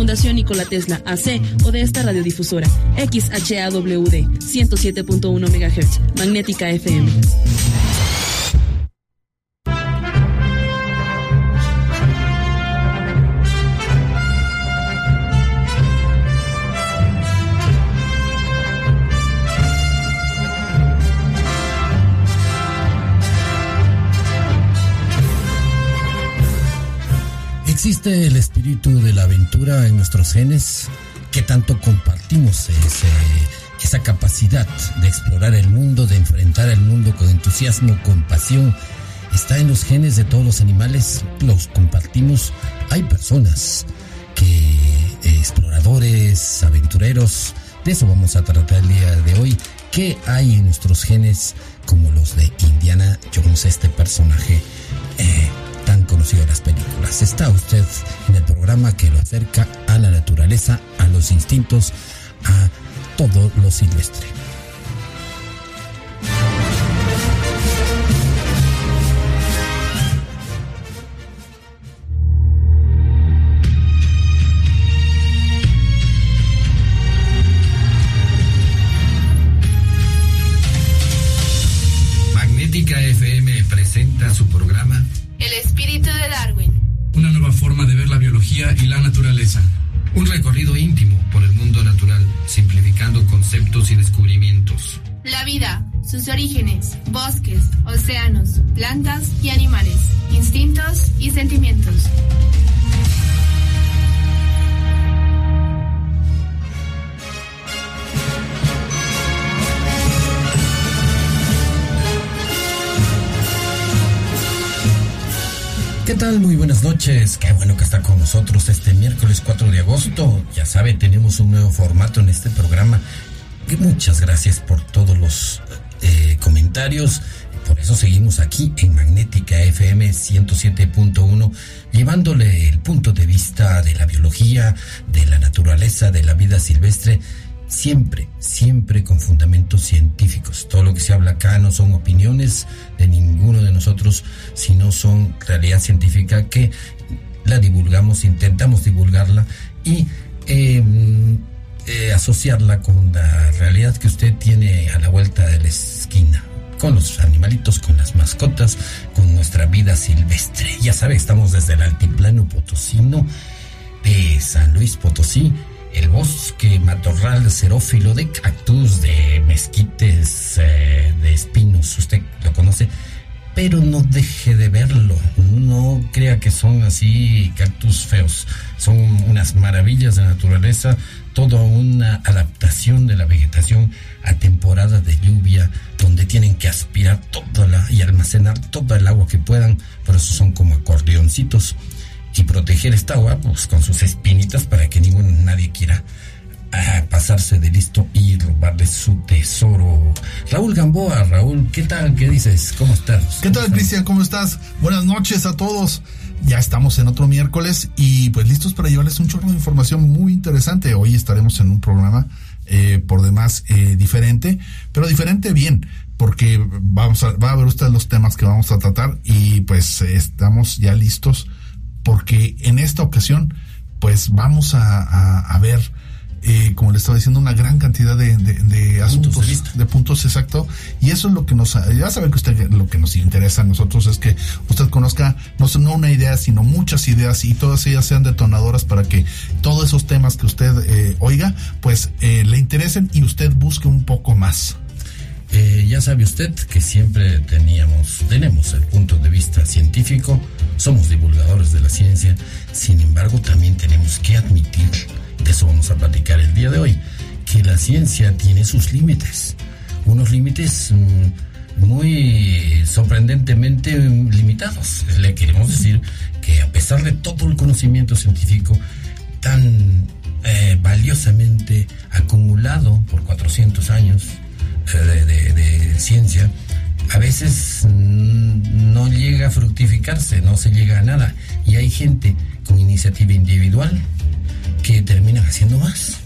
Fundación Nikola Tesla AC o de esta radiodifusora XHAWD 107.1 MHz, Magnética FM. ¿Existe el espíritu de la aventura en nuestros genes? ¿Qué tanto compartimos esa capacidad de explorar el mundo, de enfrentar el mundo con entusiasmo, con pasión? ¿Está en los genes de todos los animales? ¿Los compartimos? Hay personas que, eh, exploradores, aventureros, de eso vamos a tratar el día de hoy. ¿Qué hay en nuestros genes como los de Indiana Jones, este personaje? Eh, conocido de las películas. Está usted en el programa que lo acerca a la naturaleza, a los instintos, a todo lo silvestre. Y la naturaleza. Un recorrido íntimo por el mundo natural, simplificando conceptos y descubrimientos. La vida, sus orígenes, bosques, océanos, plantas y animales, instintos y sentimientos. Muy buenas noches. Qué bueno que está con nosotros este miércoles 4 de agosto. Ya sabe, tenemos un nuevo formato en este programa. Y muchas gracias por todos los eh, comentarios. Por eso seguimos aquí en Magnética FM 107.1, llevándole el punto de vista de la biología, de la naturaleza, de la vida silvestre siempre, siempre con fundamentos científicos. Todo lo que se habla acá no son opiniones de ninguno de nosotros, sino son realidad científica que la divulgamos, intentamos divulgarla y em, eh, asociarla con la realidad que usted tiene a la vuelta de la esquina con los animalitos, con las mascotas, con nuestra vida silvestre. Ya sabe, estamos desde el altiplano potosino de San Luis Potosí el bosque matorral xerófilo de cactus, de mezquites, eh, de espinos, usted lo conoce, pero no deje de verlo, no crea que son así cactus feos, son unas maravillas de naturaleza, toda una adaptación de la vegetación a temporada de lluvia, donde tienen que aspirar toda la y almacenar toda el agua que puedan, por eso son como acordeoncitos y proteger esta agua pues, con sus espinitas para que ningún nadie quiera ah, pasarse de listo y robarle su tesoro. Raúl Gamboa, Raúl, ¿qué tal? ¿Qué dices? ¿Cómo estás? ¿Qué tal, Cristian? ¿Cómo estás? Buenas noches a todos. Ya estamos en otro miércoles y pues listos para llevarles un chorro de información muy interesante. Hoy estaremos en un programa eh, por demás eh, diferente, pero diferente bien, porque vamos a, va a ver usted los temas que vamos a tratar y pues estamos ya listos porque en esta ocasión, pues vamos a, ver, eh, como le estaba diciendo, una gran cantidad de, de, asuntos, de, puntos exacto. Y eso es lo que nos, ya sabe que usted, lo que nos interesa a nosotros es que usted conozca no, no una idea, sino muchas ideas y todas ellas sean detonadoras para que todos esos temas que usted eh, oiga, pues eh, le interesen y usted busque un poco más. Eh, ya sabe usted que siempre teníamos, tenemos el punto de vista científico, somos divulgadores de la ciencia, sin embargo también tenemos que admitir, de eso vamos a platicar el día de hoy, que la ciencia tiene sus límites, unos límites mm, muy sorprendentemente limitados. Le queremos decir que a pesar de todo el conocimiento científico tan eh, valiosamente acumulado por 400 años, de, ciencia, a veces no llega a fructificarse, no se llega a nada. Y hay gente con iniciativa individual que termina haciendo más.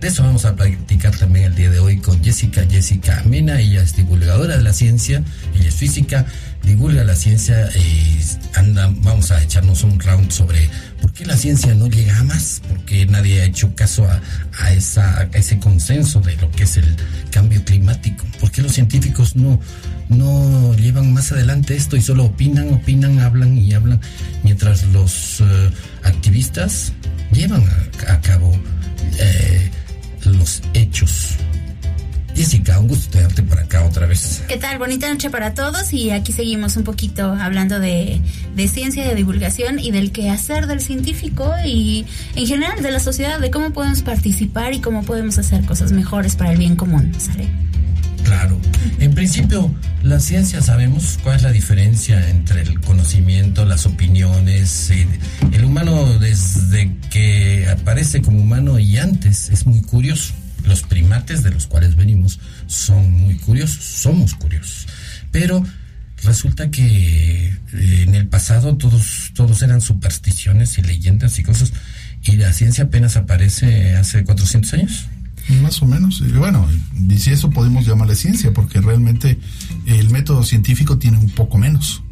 De eso vamos a platicar también el día de hoy con Jessica, Jessica Mena, ella es divulgadora de la ciencia, ella es física, divulga la ciencia y anda, vamos a echarnos un round sobre por qué la ciencia no llega a más, porque nadie ha hecho caso a, a, esa, ese consenso de lo que es el cambio climático. ¿Por qué los científicos no, no llevan más adelante esto y solo opinan, opinan, hablan y hablan, mientras los eh, activistas llevan a, a cabo eh, los hechos? Jessica, un gusto tenerte por acá otra vez. ¿Qué tal? Bonita noche para todos y aquí seguimos un poquito hablando de, de ciencia, de divulgación y del quehacer del científico y en general de la sociedad, de cómo podemos participar y cómo podemos hacer cosas mejores para el bien común, ¿sale? Claro. En principio, la ciencia sabemos cuál es la diferencia entre el conocimiento, las opiniones. El humano desde que aparece como humano y antes es muy curioso los primates de los cuales venimos son muy curiosos, somos curiosos. Pero resulta que eh, en el pasado todos, todos eran supersticiones y leyendas y cosas, y la ciencia apenas aparece hace 400 años. Más o menos. Bueno, y si eso podemos llamarle ciencia, porque realmente el método científico tiene un poco menos.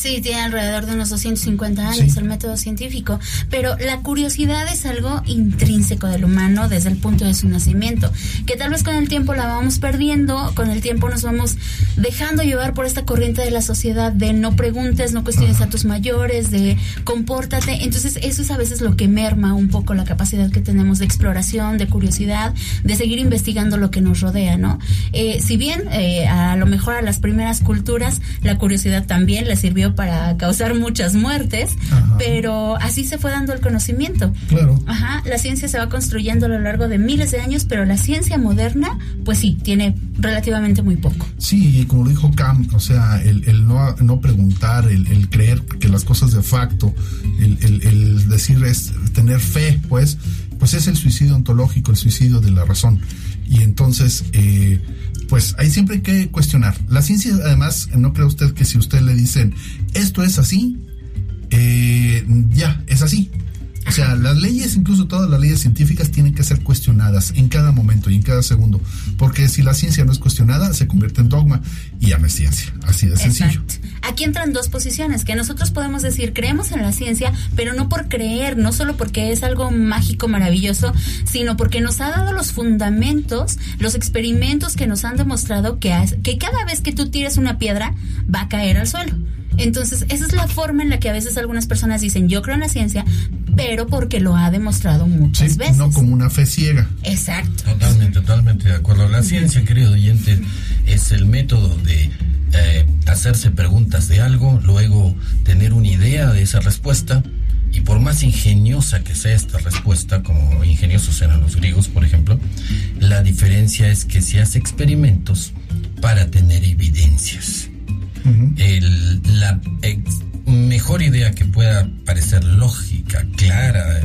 Sí, tiene alrededor de unos 250 años sí. el método científico, pero la curiosidad es algo intrínseco del humano desde el punto de su nacimiento, que tal vez con el tiempo la vamos perdiendo, con el tiempo nos vamos dejando llevar por esta corriente de la sociedad de no preguntes, no cuestiones Ajá. a tus mayores, de compórtate, entonces eso es a veces lo que merma un poco la capacidad que tenemos de exploración, de curiosidad, de seguir investigando lo que nos rodea, ¿no? Eh, si bien eh, a lo mejor a las primeras culturas la curiosidad también le sirvió para causar muchas muertes, Ajá. pero así se fue dando el conocimiento. Claro. Ajá, la ciencia se va construyendo a lo largo de miles de años, pero la ciencia moderna, pues sí, tiene relativamente muy poco. Sí, y como lo dijo Cam, o sea, el, el no, no, preguntar, el, el, creer que las cosas de facto, el, el, decir es tener fe, pues, pues es el suicidio ontológico, el suicidio de la razón. Y entonces, eh, pues ahí siempre hay que cuestionar. La ciencia, además, no cree usted que si usted le dicen esto es así, eh, ya, es así. O sea, las leyes, incluso todas las leyes científicas, tienen que ser cuestionadas en cada momento y en cada segundo. Porque si la ciencia no es cuestionada, se convierte en dogma y ya no es ciencia. Así de sencillo. Exacto. Aquí entran dos posiciones, que nosotros podemos decir, creemos en la ciencia, pero no por creer, no solo porque es algo mágico, maravilloso, sino porque nos ha dado los fundamentos, los experimentos que nos han demostrado que, que cada vez que tú tires una piedra, va a caer al suelo. Entonces, esa es la forma en la que a veces algunas personas dicen, yo creo en la ciencia, pero porque lo ha demostrado muchas sí, veces. No como una fe ciega. Exacto. Totalmente, totalmente de acuerdo. La ciencia, querido oyente, es el método de eh, hacerse preguntas de algo, luego tener una idea de esa respuesta, y por más ingeniosa que sea esta respuesta, como ingeniosos eran los griegos, por ejemplo, la diferencia es que se hace experimentos para tener evidencias. El, la mejor idea que pueda parecer lógica, clara, eh,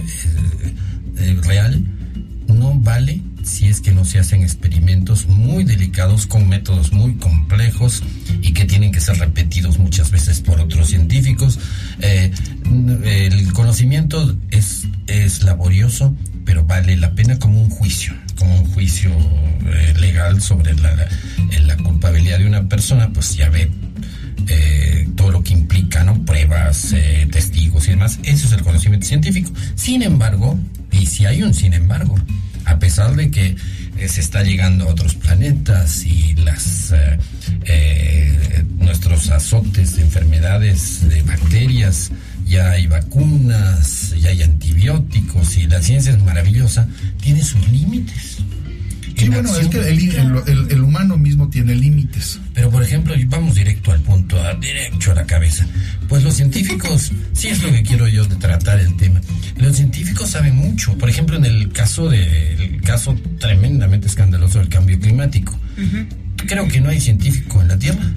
eh, real, no vale si es que no se hacen experimentos muy delicados con métodos muy complejos y que tienen que ser repetidos muchas veces por otros científicos. Eh, el conocimiento es, es laborioso, pero vale la pena como un juicio, como un juicio legal sobre la, la, culpabilidad de una persona, pues ya ve eh, todo lo que implica, ¿no? Pruebas, eh, testigos y demás. Eso es el conocimiento científico. Sin embargo, y si hay un sin embargo, a pesar de que eh, se está llegando a otros planetas y las nuestros azotes de enfermedades, de bacterias, ya hay vacunas, ya hay antibióticos y la ciencia es maravillosa, tiene sus límites. Sí, bueno, es que el, el, el, humano mismo tiene límites. Pero, por ejemplo, vamos directo al punto, a, directo a la cabeza. Pues los científicos, sí es lo que quiero yo de tratar el tema. Los científicos saben mucho. Por ejemplo, en el caso de, el caso tremendamente escandaloso del cambio climático. Uh -huh. Creo que no hay científico en la Tierra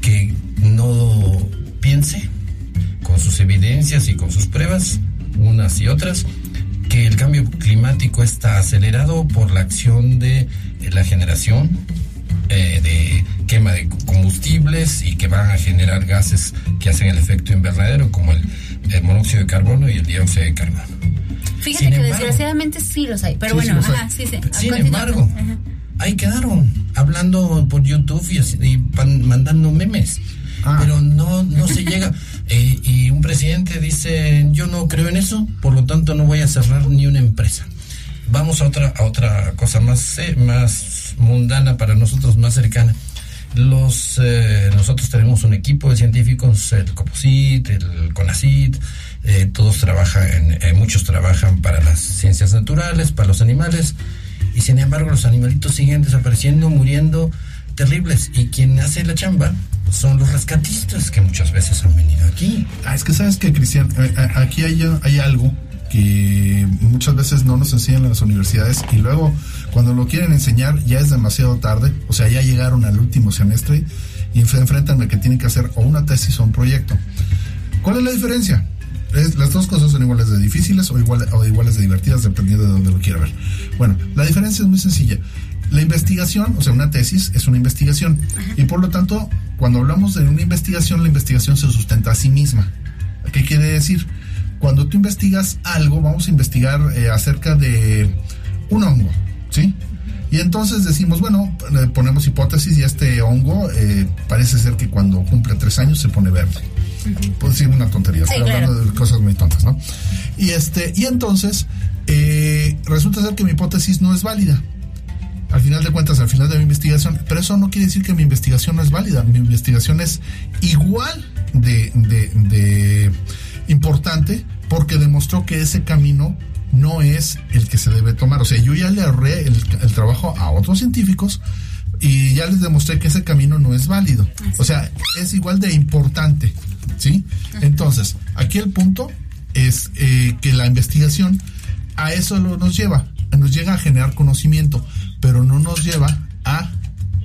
que no piense con sus evidencias y con sus pruebas, unas y otras, que el cambio climático está acelerado por la acción de la generación eh, de quema de combustibles y que van a generar gases que hacen el efecto invernadero como el, el monóxido de carbono y el dióxido de carbono. Fíjate Sin que embargo, desgraciadamente sí los hay, pero sí, bueno, sí ajá, sí, sí. Sin embargo, ajá. ahí quedaron hablando por YouTube y, así, y pan, mandando memes. Ah. Pero no, no se llega. Eh, y un presidente dice, yo no creo en eso, por lo tanto no voy a cerrar ni una empresa. Vamos a otra, a otra cosa más, eh, más mundana para nosotros, más cercana. Los, eh, nosotros tenemos un equipo de científicos, el COPOSIT, el CONACIT, todos trabajan, muchos trabajan para las ciencias naturales, para los animales, y sin embargo los animalitos siguen desapareciendo, muriendo, terribles. Y quien hace la chamba son los rescatistas que muchas veces han venido aquí. Ah, es que sabes que, Cristian, eh, eh, aquí hay, hay algo que muchas veces no nos enseñan en las universidades y luego cuando lo quieren enseñar ya es demasiado tarde, o sea, ya llegaron al último semestre y se enfrentan a que tienen que hacer o una tesis o un proyecto. ¿Cuál es la diferencia? Es, las dos cosas son iguales de difíciles o, igual, o iguales de divertidas dependiendo de dónde lo quiera ver. Bueno, la diferencia es muy sencilla. La investigación, o sea, una tesis es una investigación y por lo tanto, cuando hablamos de una investigación, la investigación se sustenta a sí misma. ¿Qué quiere decir? Cuando tú investigas algo, vamos a investigar eh, acerca de un hongo, ¿sí? Y entonces decimos, bueno, ponemos hipótesis y este hongo eh, parece ser que cuando cumple tres años se pone verde. Puedo decir una tontería, estoy hablando de cosas muy tontas, ¿no? Y este, y entonces eh, resulta ser que mi hipótesis no es válida al final de cuentas, al final de mi investigación, pero eso no quiere decir que mi investigación no es válida, mi investigación es igual de, importante porque demostró que ese camino no es el que se debe tomar. O sea, yo ya le ahorré el, trabajo a otros científicos y ya les demostré que ese camino no es válido. O sea, es igual de importante, ¿sí? Entonces, aquí el punto es eh, que la investigación a eso lo nos lleva, nos llega a generar conocimiento pero no nos lleva a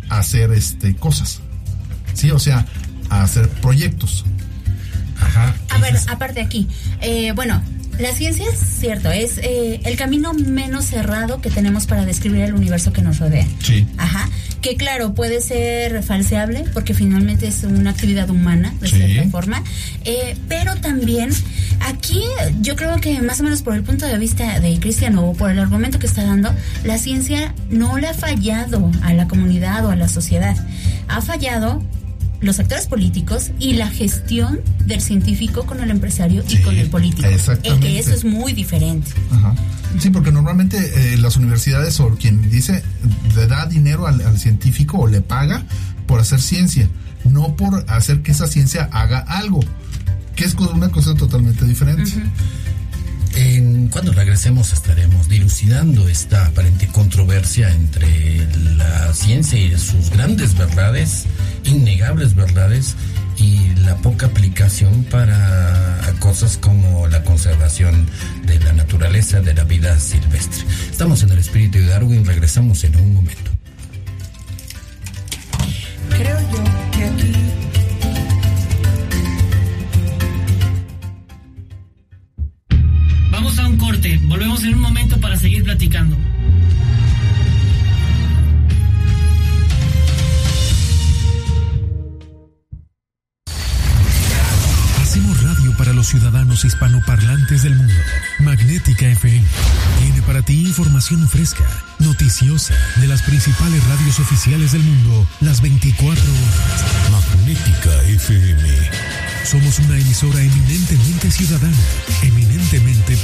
hacer este cosas. Sí, o sea, a hacer proyectos. Ajá. A ver, aparte aquí, eh, bueno, la ciencia es cierto, es eh, el camino menos cerrado que tenemos para describir el universo que nos rodea. Sí. Ajá. Que claro, puede ser falseable porque finalmente es una actividad humana, de cierta forma. Eh, pero también aquí yo creo que más o menos por el punto de vista de Cristian o por el argumento que está dando, la ciencia no le ha fallado a la comunidad o a la sociedad. Ha fallado los actores políticos y la gestión del científico con el empresario y con el político. Exactamente. que eso es muy diferente. Sí, porque normalmente eh, las universidades o quien dice le da dinero al, científico o le paga por hacer ciencia, no por hacer que esa ciencia haga algo, que es una cosa totalmente diferente. Cuando regresemos estaremos dilucidando esta aparente controversia entre la ciencia y sus grandes verdades innegables verdades y la poca aplicación para cosas como la conservación de la naturaleza, de la vida silvestre. Estamos en el espíritu de Darwin, regresamos en un momento. Creo yo que aquí... volvemos en un momento para seguir platicando. para los ciudadanos hispanoparlantes del mundo. Magnética FM tiene para ti información fresca, noticiosa, de las principales radios oficiales del mundo, las 24 horas. Magnética FM. Somos una emisora eminentemente ciudadana, eminentemente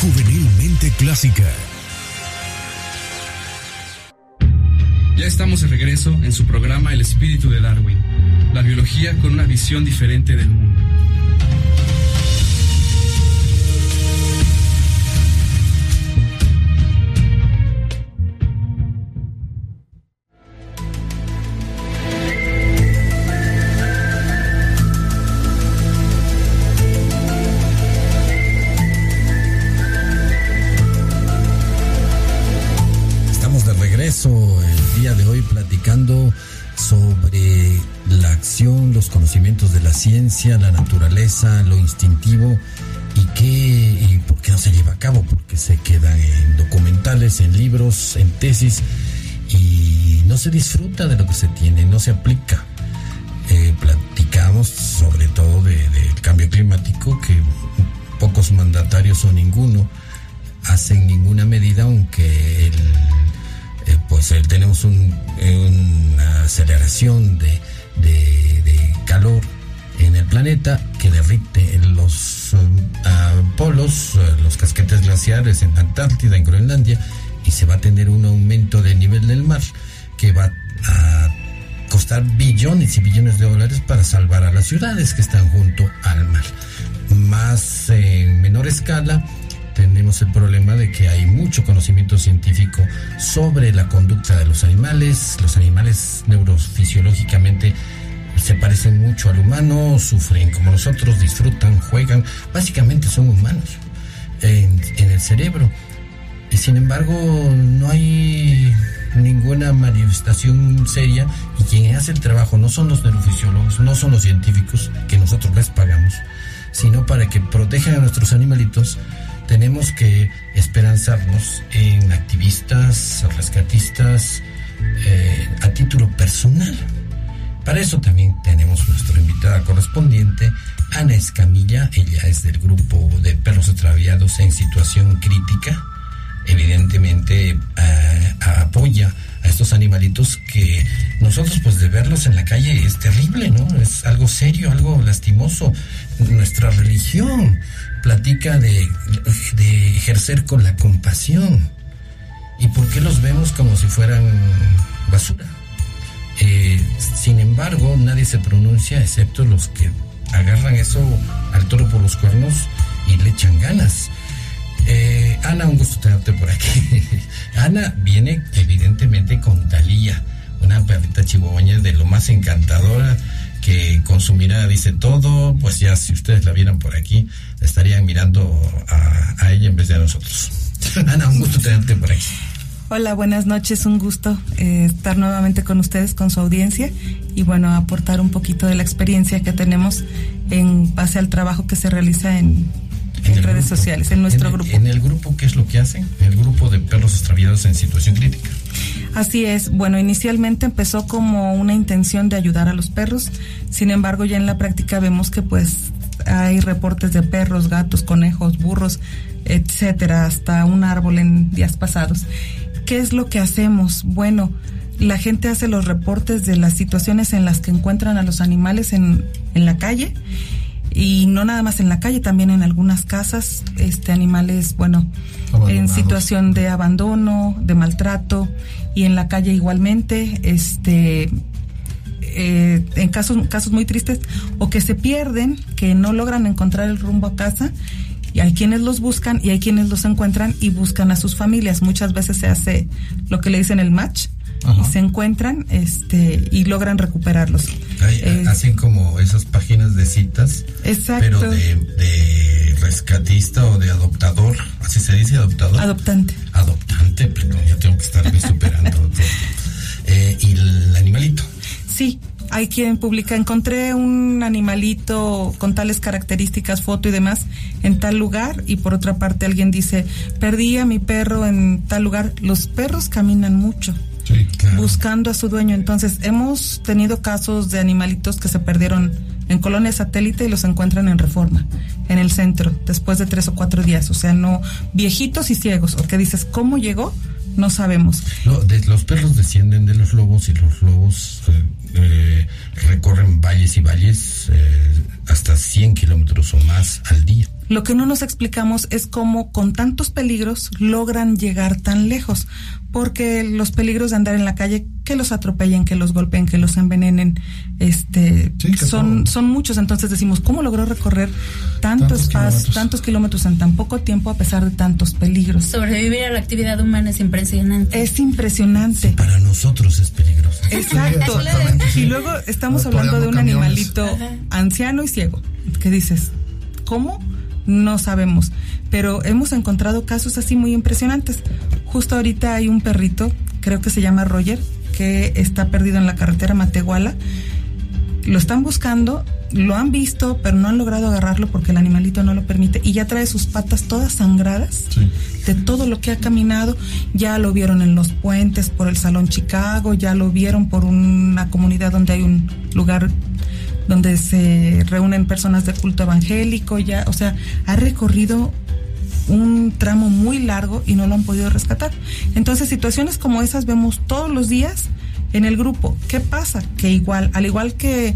juvenilmente clásica. Ya estamos de regreso en su programa El espíritu de Darwin, la biología con una visión diferente del mundo. Conocimientos de la ciencia, la naturaleza, lo instintivo y qué y por qué no se lleva a cabo, porque se queda en documentales, en libros, en tesis y no se disfruta de lo que se tiene, no se aplica. Eh, platicamos sobre todo del de cambio climático que pocos mandatarios o ninguno hacen ninguna medida, aunque eh, pues eh, tenemos un, una aceleración de, calor en el planeta que derrite los um, polos, uh, los casquetes glaciares en Antártida, en Groenlandia, y se va a tener un aumento del nivel del mar que va a costar billones y billones de dólares para salvar a las ciudades que están junto al mar. Más en menor escala, tenemos el problema de que hay mucho conocimiento científico sobre la conducta de los animales. Los animales neurofisiológicamente se parecen mucho al humano, sufren como nosotros, disfrutan, juegan, básicamente son humanos en, el cerebro. Y sin embargo no hay ninguna manifestación seria y quien hace el trabajo no son los neurofisiólogos, no son los científicos que nosotros les pagamos, sino para que protejan a nuestros animalitos tenemos que esperanzarnos en activistas, rescatistas, eh, a título personal. Para eso también tenemos nuestra invitada correspondiente, Ana Escamilla. Ella es del grupo de perros extraviados en situación crítica. Evidentemente eh, apoya a estos animalitos que nosotros pues de verlos en la calle es terrible, ¿no? Es algo serio, algo lastimoso. Nuestra religión platica de, de ejercer con la compasión. ¿Y por qué los vemos como si fueran basura? Eh, sin embargo, nadie se pronuncia excepto los que agarran eso al toro por los cuernos y le echan ganas. Eh, Ana, un gusto tenerte por aquí. Ana viene evidentemente con Talía, una perrita chihuahueña de lo más encantadora que con su mirada dice todo, pues ya si ustedes la vieran por aquí, estarían mirando a, a ella en vez de a nosotros. Ana, un gusto tenerte por aquí. Hola, buenas noches, un gusto eh, estar nuevamente con ustedes, con su audiencia y bueno, aportar un poquito de la experiencia que tenemos en base al trabajo que se realiza en, en, en redes grupo. sociales, en nuestro el, grupo. En el grupo, ¿qué es lo que hacen? El grupo de perros extraviados en situación crítica. Así es. Bueno, inicialmente empezó como una intención de ayudar a los perros. Sin embargo, ya en la práctica vemos que pues hay reportes de perros, gatos, conejos, burros, etcétera, hasta un árbol en días pasados. ¿Qué es lo que hacemos? Bueno, la gente hace los reportes de las situaciones en las que encuentran a los animales en, en la calle y no nada más en la calle, también en algunas casas, este animales, bueno, en situación de abandono, de maltrato y en la calle igualmente, este eh, en casos casos muy tristes o que se pierden, que no logran encontrar el rumbo a casa y hay quienes los buscan y hay quienes los encuentran y buscan a sus familias. Muchas veces se hace lo que le dicen el match Ajá. y se encuentran este y logran recuperarlos. Eh, hacen como esas páginas de citas, exacto. pero de, de, rescatista o de adoptador, así se dice adoptador. Adoptante. Adoptante, pero ya tengo que estarme superando. eh, y el animalito. Sí, hay quien publica, encontré un animalito con tales características, foto y demás, en tal lugar, y por otra parte alguien dice, perdí a mi perro en tal lugar. Los perros caminan mucho. Sí, claro. buscando a su dueño. Entonces, hemos tenido casos de animalitos que se perdieron en colonia satélite y los encuentran en reforma, en el centro, después de tres o cuatro días. O sea, no viejitos y ciegos. O que dices, ¿cómo llegó? No sabemos. No, de, los perros descienden de los lobos y los lobos eh, eh, recorren valles y valles eh, hasta 100 kilómetros o más al día. Lo que no nos explicamos es cómo con tantos peligros logran llegar tan lejos, porque los peligros de andar en la calle, que los atropellen, que los golpeen, que los envenenen, este, sí, son, son muchos. Entonces decimos, ¿cómo logró recorrer tanto tantos espacio, kilómetros. tantos kilómetros en tan poco tiempo a pesar de tantos peligros? Sobrevivir a la actividad humana es impresionante. Es impresionante. Sí, para nosotros es peligroso. Exacto. y luego estamos hablando de un camiones. animalito Ajá. anciano y ciego. ¿Qué dices? ¿Cómo? No sabemos, pero hemos encontrado casos así muy impresionantes. Justo ahorita hay un perrito, creo que se llama Roger, que está perdido en la carretera Matehuala. Lo están buscando, lo han visto, pero no han logrado agarrarlo porque el animalito no lo permite y ya trae sus patas todas sangradas sí. de todo lo que ha caminado. Ya lo vieron en los puentes por el Salón Chicago, ya lo vieron por una comunidad donde hay un lugar donde se reúnen personas de culto evangélico, ya, o sea, ha recorrido un tramo muy largo y no lo han podido rescatar. Entonces, situaciones como esas vemos todos los días en el grupo. ¿Qué pasa? Que igual, al igual que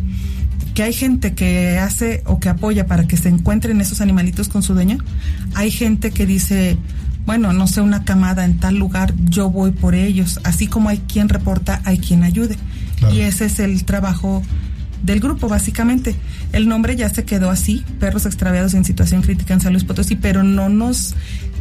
que hay gente que hace o que apoya para que se encuentren esos animalitos con su dueño, hay gente que dice, bueno, no sé, una camada en tal lugar, yo voy por ellos. Así como hay quien reporta, hay quien ayude. Y ese es el trabajo del grupo, básicamente. El nombre ya se quedó así, perros extraviados en situación crítica en San Luis Potosí, pero no nos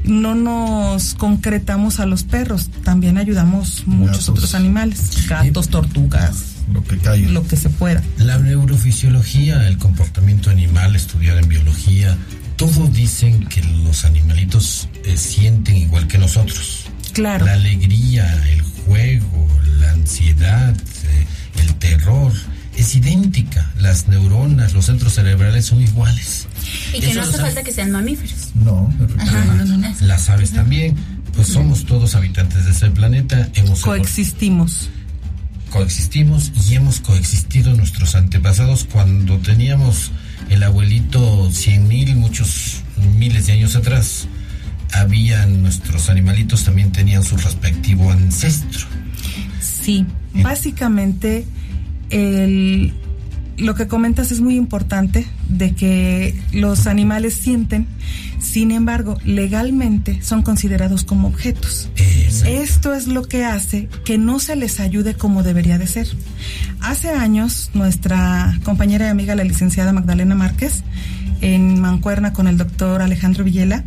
no nos concretamos a los perros, también ayudamos muchos otros animales, gatos, tortugas, lo que caiga. lo que se pueda. La neurofisiología, el comportamiento animal estudiado en biología, todos dicen que los animalitos eh, sienten igual que nosotros. Claro. La alegría, el juego, la ansiedad, eh, el terror, es idéntica. Las neuronas, los centros cerebrales son iguales. Y que Eso no hace falta que sean mamíferos. No, Ah, Las aves también. Pues somos todos habitantes de ese planeta. Hemos Coexistimos. coexistimos y hemos coexistido nuestros antepasados cuando teníamos el abuelito cien mil, muchos miles de años atrás. Habían nuestros animalitos también tenían su respectivo ancestro. Sí, básicamente el, lo que comentas es muy importante de que los animales sienten, sin embargo, legalmente son considerados como objetos. Esto es lo que hace que no se les ayude como debería de ser. Hace años, nuestra compañera y amiga, la licenciada Magdalena Márquez, en Mancuerna con el doctor Alejandro Villela,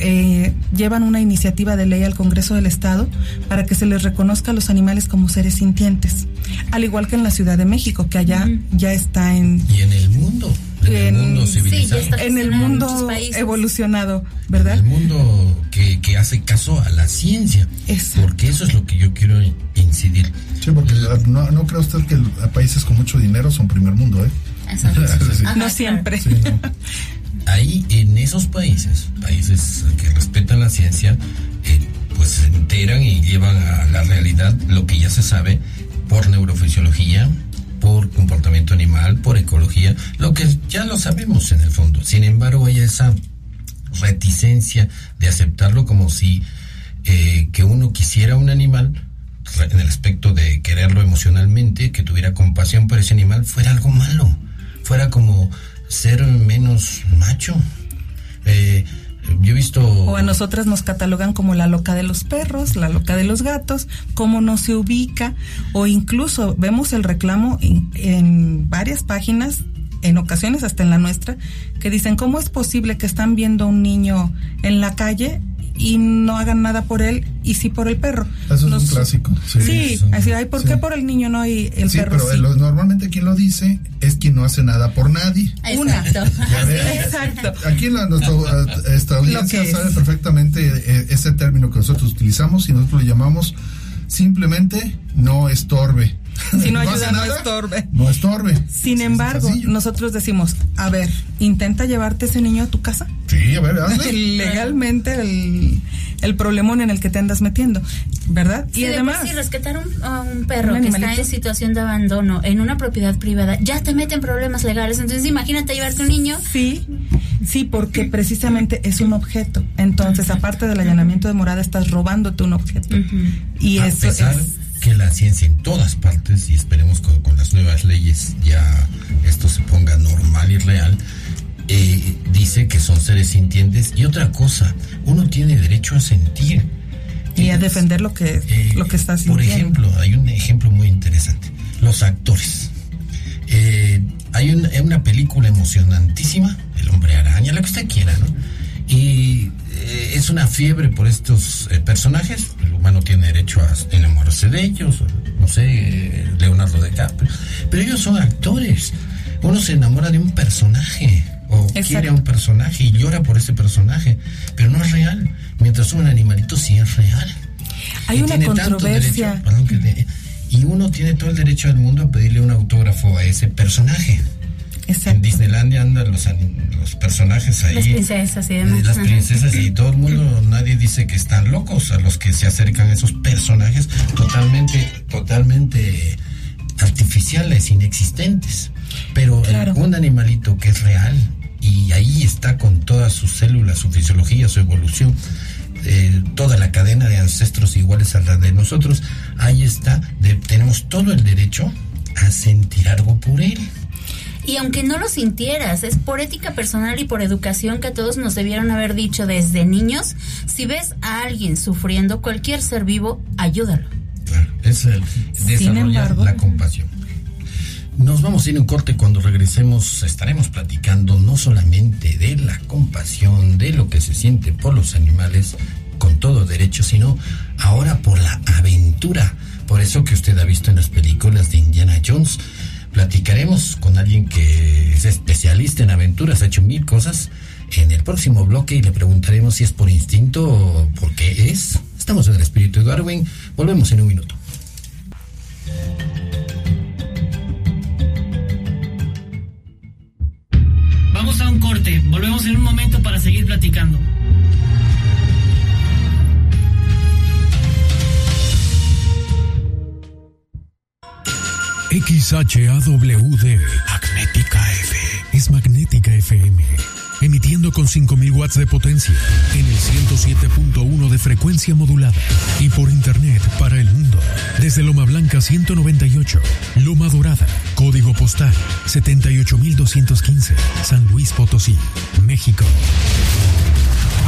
eh, llevan una iniciativa de ley al Congreso del Estado para que se les reconozca a los animales como seres sintientes, al igual que en la Ciudad de México, que allá ya está en... Y en el mundo, en, el mundo civilizado. en el mundo evolucionado, ¿verdad? El mundo que, que hace caso a la ciencia. Porque eso es lo que yo quiero incidir. Sí, porque no, no cree usted que países con mucho dinero son primer mundo, ¿eh? Sí. No siempre. Sí, no. Ahí en esos países, países que respetan la ciencia, eh, pues se enteran y llevan a la realidad lo que ya se sabe por neurofisiología, por comportamiento animal, por ecología, lo que ya lo sabemos en el fondo. Sin embargo, hay esa reticencia de aceptarlo como si eh, que uno quisiera un animal en el aspecto de quererlo emocionalmente, que tuviera compasión por ese animal, fuera algo malo, fuera como ser menos macho. Eh, yo he visto... O a nosotras nos catalogan como la loca de los perros, la loca de los gatos, cómo no se ubica, o incluso vemos el reclamo en, en varias páginas, en ocasiones hasta en la nuestra, que dicen, ¿cómo es posible que están viendo a un niño en la calle y no hagan nada por él y sí por el perro? Eso es Nos- un clásico. Sí, Sí, es un- así, ay, ¿por sí. qué por el niño no y el Sí, perro pero sí? lo- normalmente quien lo dice es quien no hace nada por nadie. Una. Exacto. Aquí en la, nuestra, eh, esta audiencia es. sabe perfectamente eh, ese término que nosotros utilizamos y nosotros le llamamos simplemente no estorbe. Si no ayuda, no estorbe. No estorbe. Sin embargo, nosotros decimos, a ver, intenta llevarte ese niño a tu casa. Sí, a ver, hazle. Legalmente el, el problemón en el que te andas metiendo, ¿verdad? Sí, y de además, sí, rescatar un, a un perro ¿Un que está en situación de abandono en una propiedad privada ya te meten problemas legales. Entonces, imagínate llevarte un niño. Sí, sí, porque precisamente es un objeto. Entonces, aparte del allanamiento de morada, estás robándote un objeto. Y a eso pesar es... que la ciencia en todas partes, y esperemos que con las nuevas leyes ya esto se ponga normal y real, eh, dice que son seres sintientes. Y otra cosa, uno tiene derecho a sentir. Y a defender lo que, lo que estás Eh, Por sintiendo. ejemplo, hay un ejemplo muy interesante. Los actores. Eh, hay un- una película emocionantísima, El hombre araña, lo que usted quiera, ¿no? Y eh, es una fiebre por estos eh, personajes. Humano tiene derecho a enamorarse de ellos, no sé, eh, Leonardo DiCaprio. Pero ellos son actores. Uno se enamora de un personaje o Exacto. quiere a un personaje y llora por ese personaje, pero no es real. Mientras un animalito sí es real. Hay Y una controversia. derecho, perdón que te- y uno tiene todo el derecho del mundo a pedirle un autógrafo a ese personaje. En Disneylandia andan los, los personajes ahí. Las princesas y eh, demás. Las Ajá. princesas y todo el mundo, nadie dice que están locos a los que se acercan a esos personajes totalmente, totalmente artificiales, inexistentes. Pero Claro. un animalito que es real y ahí está con todas sus células, su fisiología, su evolución, eh, toda la cadena de ancestros iguales a la de nosotros, ahí está, de- tenemos todo el derecho a sentir algo por él. Y aunque no lo sintieras, es por ética personal y por educación que todos nos debieron haber dicho desde niños, si ves a alguien sufriendo, cualquier ser vivo, ayúdalo. Claro, es el desarrollar la compasión. Nos vamos a ir en corte cuando regresemos estaremos platicando no solamente de la compasión, de lo que se siente por los animales con todo derecho, sino ahora por la aventura. Por eso que usted ha visto en las películas de Indiana Jones. Platicaremos con alguien que es especialista en aventuras, ha hecho mil cosas en el próximo bloque y le preguntaremos si es por instinto o por qué es. Estamos en el espíritu de Darwin. Volvemos en un minuto. Vamos a un corte. Volvemos en un momento para seguir platicando. XHAWD Magnética F es Magnética FM emitiendo con 5000 watts de potencia en el 107.1 de frecuencia modulada y por internet para el mundo desde Loma Blanca 198, Loma Dorada, código postal 78215, San Luis Potosí, México.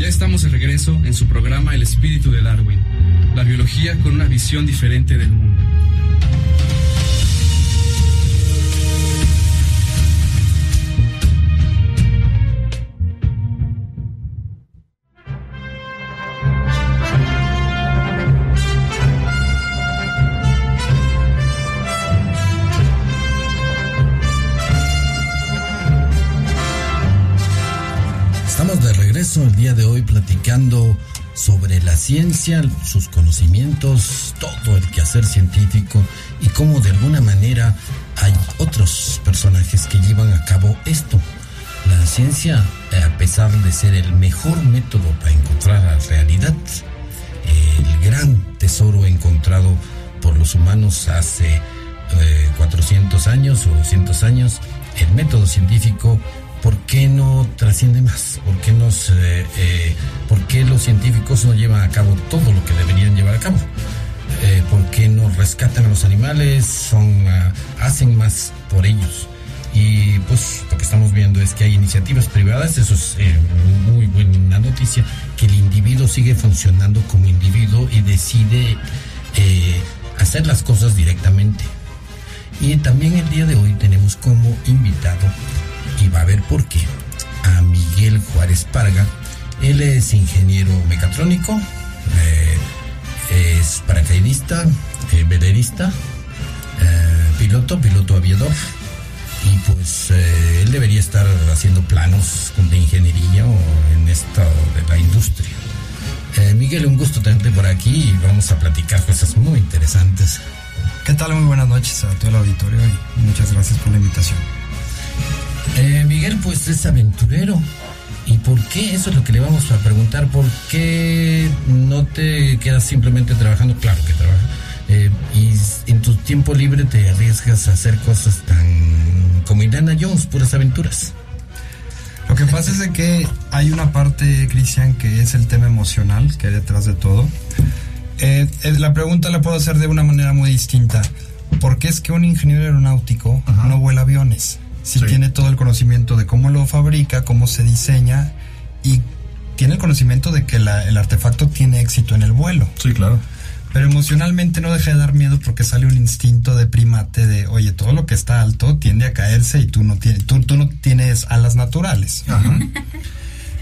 Ya estamos de regreso en su programa El espíritu de Darwin, la biología con una visión diferente del mundo. Día de hoy platicando sobre la ciencia, sus conocimientos, todo el quehacer científico y cómo de alguna manera hay otros personajes que llevan a cabo esto. La ciencia, a pesar de ser el mejor método para encontrar la realidad, el gran tesoro encontrado por los humanos hace 400 eh, años o 200 años, el método científico ¿por qué no trasciende más? ¿Por qué, nos, eh, eh, ¿Por qué los científicos no llevan a cabo todo lo que deberían llevar a cabo? Eh, ¿Por qué no rescatan a los animales? Son, ah, hacen más por ellos. Y pues lo que estamos viendo es que hay iniciativas privadas, eso es muy buena noticia, que el individuo sigue funcionando como individuo y decide hacer las cosas directamente. Y también el día de hoy tenemos como invitado y va a ver por qué. A Miguel Juárez Parga. Él es ingeniero mecatrónico, eh, es paracaidista, eh, velerista, eh, piloto, piloto aviador. Y pues él debería estar haciendo planos de ingeniería o en esto de la industria. Miguel, un gusto tenerte por aquí y vamos a platicar cosas muy interesantes. ¿Qué tal? Muy buenas noches a todo el auditorio y muchas gracias por la invitación. Eh, Miguel, pues es aventurero. ¿Y por qué? Eso es lo que le vamos a preguntar. ¿Por qué no te quedas simplemente trabajando? Claro que trabajas. Eh, y en tu tiempo libre te arriesgas a hacer cosas tan como Indiana Jones, puras aventuras. Lo que pasa es de que hay una parte, Cristian, que es el tema emocional que hay detrás de todo. Eh, la pregunta la puedo hacer de una manera muy distinta. ¿Por qué es que un ingeniero aeronáutico no vuela aviones? Si tiene todo el conocimiento de cómo lo fabrica, cómo se diseña y tiene el conocimiento de que el artefacto tiene éxito en el vuelo. Sí, claro. Pero emocionalmente no deja de dar miedo porque sale un instinto de primate de, oye, todo lo que está alto tiende a caerse y tú no tienes, tú, no tienes alas naturales.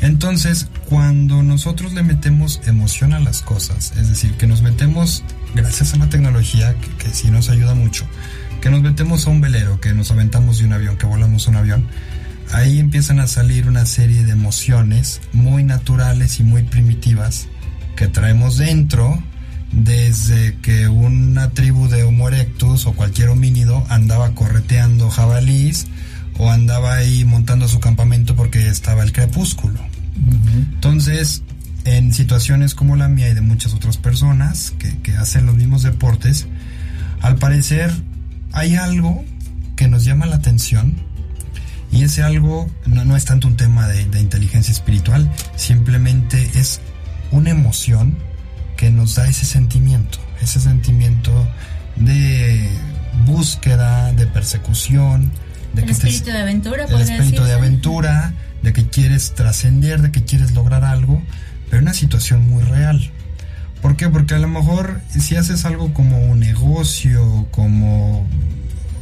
Entonces, cuando nosotros le metemos emoción a las cosas, es decir, que nos metemos, gracias a la tecnología, que, que sí nos ayuda mucho, que nos metemos a un velero, que nos aventamos de un avión, que volamos un avión, ahí empiezan a salir una serie de emociones muy naturales y muy primitivas que traemos dentro desde que una tribu de Homo erectus o cualquier homínido andaba correteando jabalís o andaba ahí montando su campamento porque estaba el crepúsculo. Entonces, en situaciones como la mía y de muchas otras personas que, que hacen los mismos deportes, al parecer hay algo que nos llama la atención y ese algo no, no es tanto un tema de, de inteligencia espiritual, simplemente es una emoción que nos da ese sentimiento, ese sentimiento de búsqueda, de persecución, de el que te- espíritu de aventura, el espíritu de aventura, de que quieres trascender, de que quieres lograr algo, pero una situación muy real. ¿Por qué? Porque a lo mejor si haces algo como un negocio, como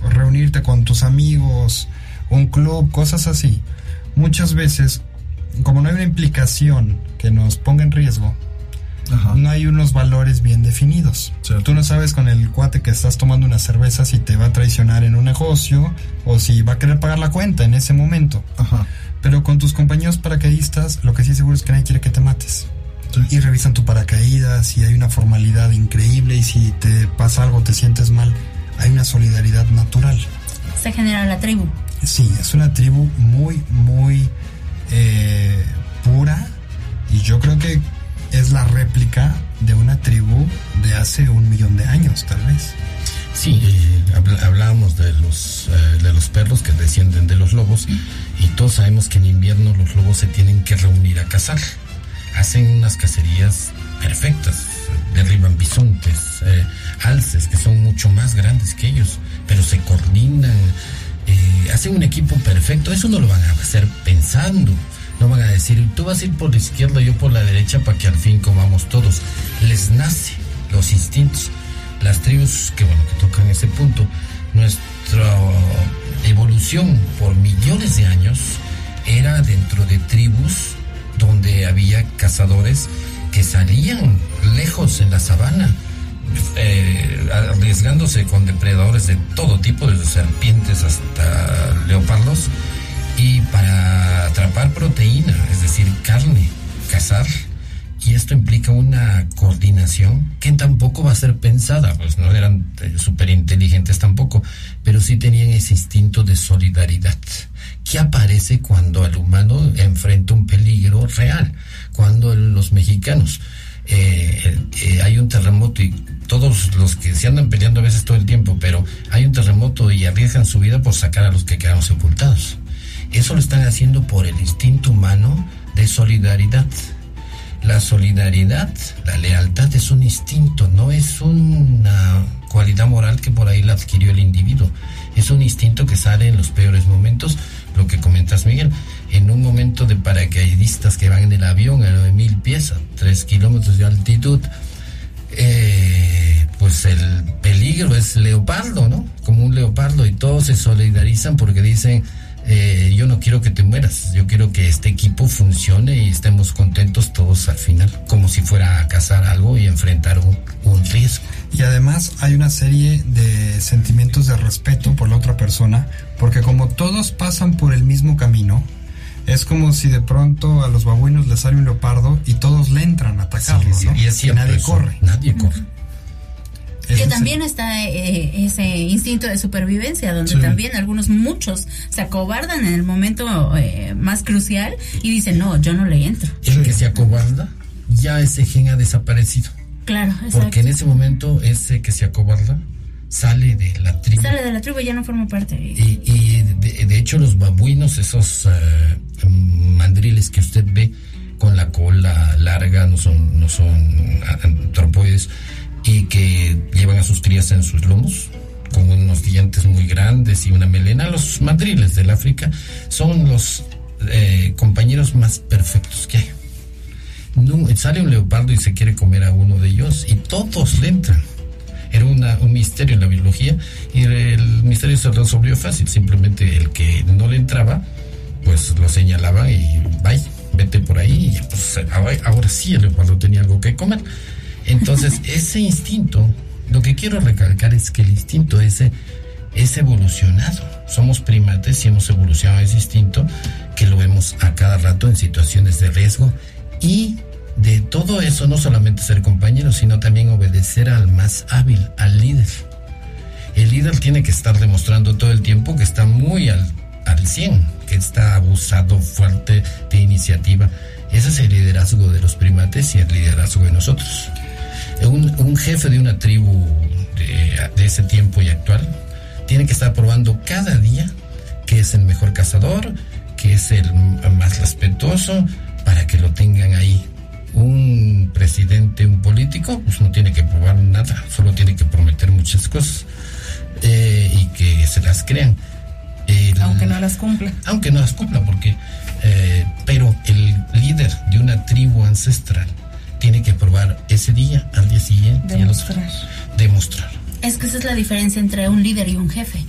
reunirte con tus amigos, un club, cosas así, muchas veces, como no hay una implicación que nos ponga en riesgo, no hay unos valores bien definidos. Tú no sabes con el cuate que estás tomando una cerveza si te va a traicionar en un negocio o si va a querer pagar la cuenta en ese momento. Pero con tus compañeros paracaidistas, lo que sí seguro es que nadie quiere que te mates. Y revisan tu paracaídas y hay una formalidad increíble y si te pasa algo, te sientes mal, hay una solidaridad natural. Se genera la tribu. Sí, es una tribu muy, muy eh, pura y yo creo que es la réplica de una tribu de hace un millón de años, tal vez. Sí, habl- hablábamos de los, eh, de los perros que descienden de los lobos y todos sabemos que en invierno los lobos se tienen que reunir a cazar. Hacen unas cacerías perfectas, derriban bisontes, eh, alces que son mucho más grandes que ellos, pero se coordinan, eh, hacen un equipo perfecto. Eso no lo van a hacer pensando. No van a decir, tú vas a ir por la izquierda, yo por la derecha, para que al fin comamos todos. Les nace los instintos. Las tribus, que bueno, que tocan ese punto, nuestra evolución por millones de años era dentro de tribus donde había cazadores que salían lejos en la sabana, eh, arriesgándose con depredadores de todo tipo, desde serpientes hasta leopardos, y para atrapar proteína, es decir, carne, cazar. Y esto implica una coordinación que tampoco va a ser pensada, pues no eran súper inteligentes tampoco, pero sí tenían ese instinto de solidaridad que aparece cuando el humano enfrenta un peligro real, cuando los mexicanos eh, eh, hay un terremoto y todos los que se andan peleando a veces todo el tiempo, pero hay un terremoto y arriesgan su vida por sacar a los que quedan sepultados. Eso lo están haciendo por el instinto humano de solidaridad. La solidaridad, la lealtad es un instinto, no es una cualidad moral que por ahí la adquirió el individuo. Es un instinto que sale en los peores momentos, lo que comentas Miguel, en un momento de paracaidistas que van en el avión a 9000 pies, a 3 kilómetros de altitud, eh, pues el peligro es leopardo, ¿no? Como un leopardo y todos se solidarizan porque dicen, eh, yo no quiero que te mueras, yo quiero que este equipo funcione y estemos contentos todos al final, como si fuera a cazar algo y enfrentar un, un riesgo. Y además hay una serie de sentimientos de respeto por la otra persona, porque como todos pasan por el mismo camino, es como si de pronto a los babuinos les sale un leopardo y todos le entran a atacarlo, Sí, sí, ¿no? y es cierto nadie eso, corre. Nadie corre. Es que también está eh, ese instinto de supervivencia, donde Sí. también algunos, muchos, se acobardan en el momento eh, más crucial y dicen, no, yo no le entro. El que se acobarda, ya ese gen ha desaparecido. Claro, exacto. Porque en ese momento ese que se acobarda sale de la tribu. Sale de la tribu y ya no forma parte. Y, y de, de hecho los babuinos, esos eh, mandriles que usted ve con la cola larga, no son, no son antropoides, y que llevan a sus crías en sus lomos, con unos dientes muy grandes y una melena, los mandriles del África son los eh, compañeros más perfectos que hay. No, sale un leopardo y se quiere comer a uno de ellos y todos le entran. Era una- un misterio en la biología y el misterio se resolvió fácil. Simplemente el que no le entraba, pues lo señalaba y vaya, vete por ahí. Y pues, ahora, ahora sí el leopardo tenía algo que comer. Entonces, ese instinto, lo que quiero recalcar es que el instinto ese es evolucionado. Somos primates y hemos evolucionado ese instinto que lo vemos a cada rato en situaciones de riesgo y de todo eso no solamente ser compañero, sino también obedecer al más hábil, al líder. El líder tiene que estar demostrando todo el tiempo que está muy al al 100, que está abusado fuerte de iniciativa. Ese es el liderazgo de los primates y el liderazgo de nosotros. Un, un jefe de una tribu de, de ese tiempo y actual tiene que estar probando cada día que es el mejor cazador, que es el más respetuoso, para que lo tengan ahí. Un presidente, un político, pues no tiene que probar nada, solo tiene que prometer muchas cosas eh, y que se las crean. El- Aunque no las cumpla. aunque no las cumpla, porque, eh, pero el líder de una tribu ancestral tiene que probar ese día, al día siguiente, y al otro. Demostrar. demostrar. Es que esa es la diferencia entre un líder y un jefe.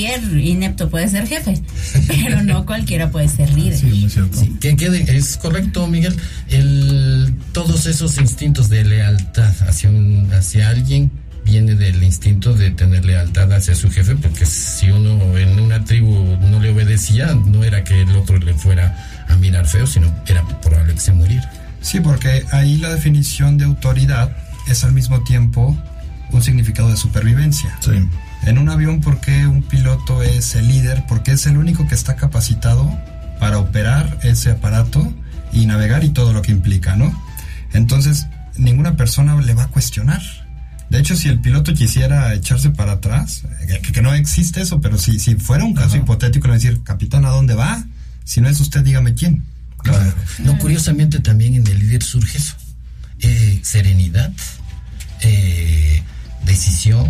Cualquier inepto puede ser jefe, pero no cualquiera puede ser líder. Sí, muy cierto. Sí, que quede, es correcto, Miguel. El, todos esos instintos de lealtad hacia, un, hacia alguien viene del instinto de tener lealtad hacia su jefe, porque si uno en una tribu no le obedecía, no era que el otro le fuera a mirar feo, sino era probable que se muriera. Sí, porque ahí la definición de autoridad es al mismo tiempo un significado de supervivencia. Sí. En un avión, ¿por qué un piloto es el líder? Porque es el único que está capacitado para operar ese aparato y navegar y todo lo que implica, ¿no? Entonces, ninguna persona le va a cuestionar. De hecho, si el piloto quisiera echarse para atrás, eh, que, que no existe eso, pero si, si fuera un caso hipotético, le va a decir, capitán, ¿a dónde va? Si no es usted, dígame quién. Claro. No, curiosamente también en el líder surge eso. Eh, serenidad, eh, decisión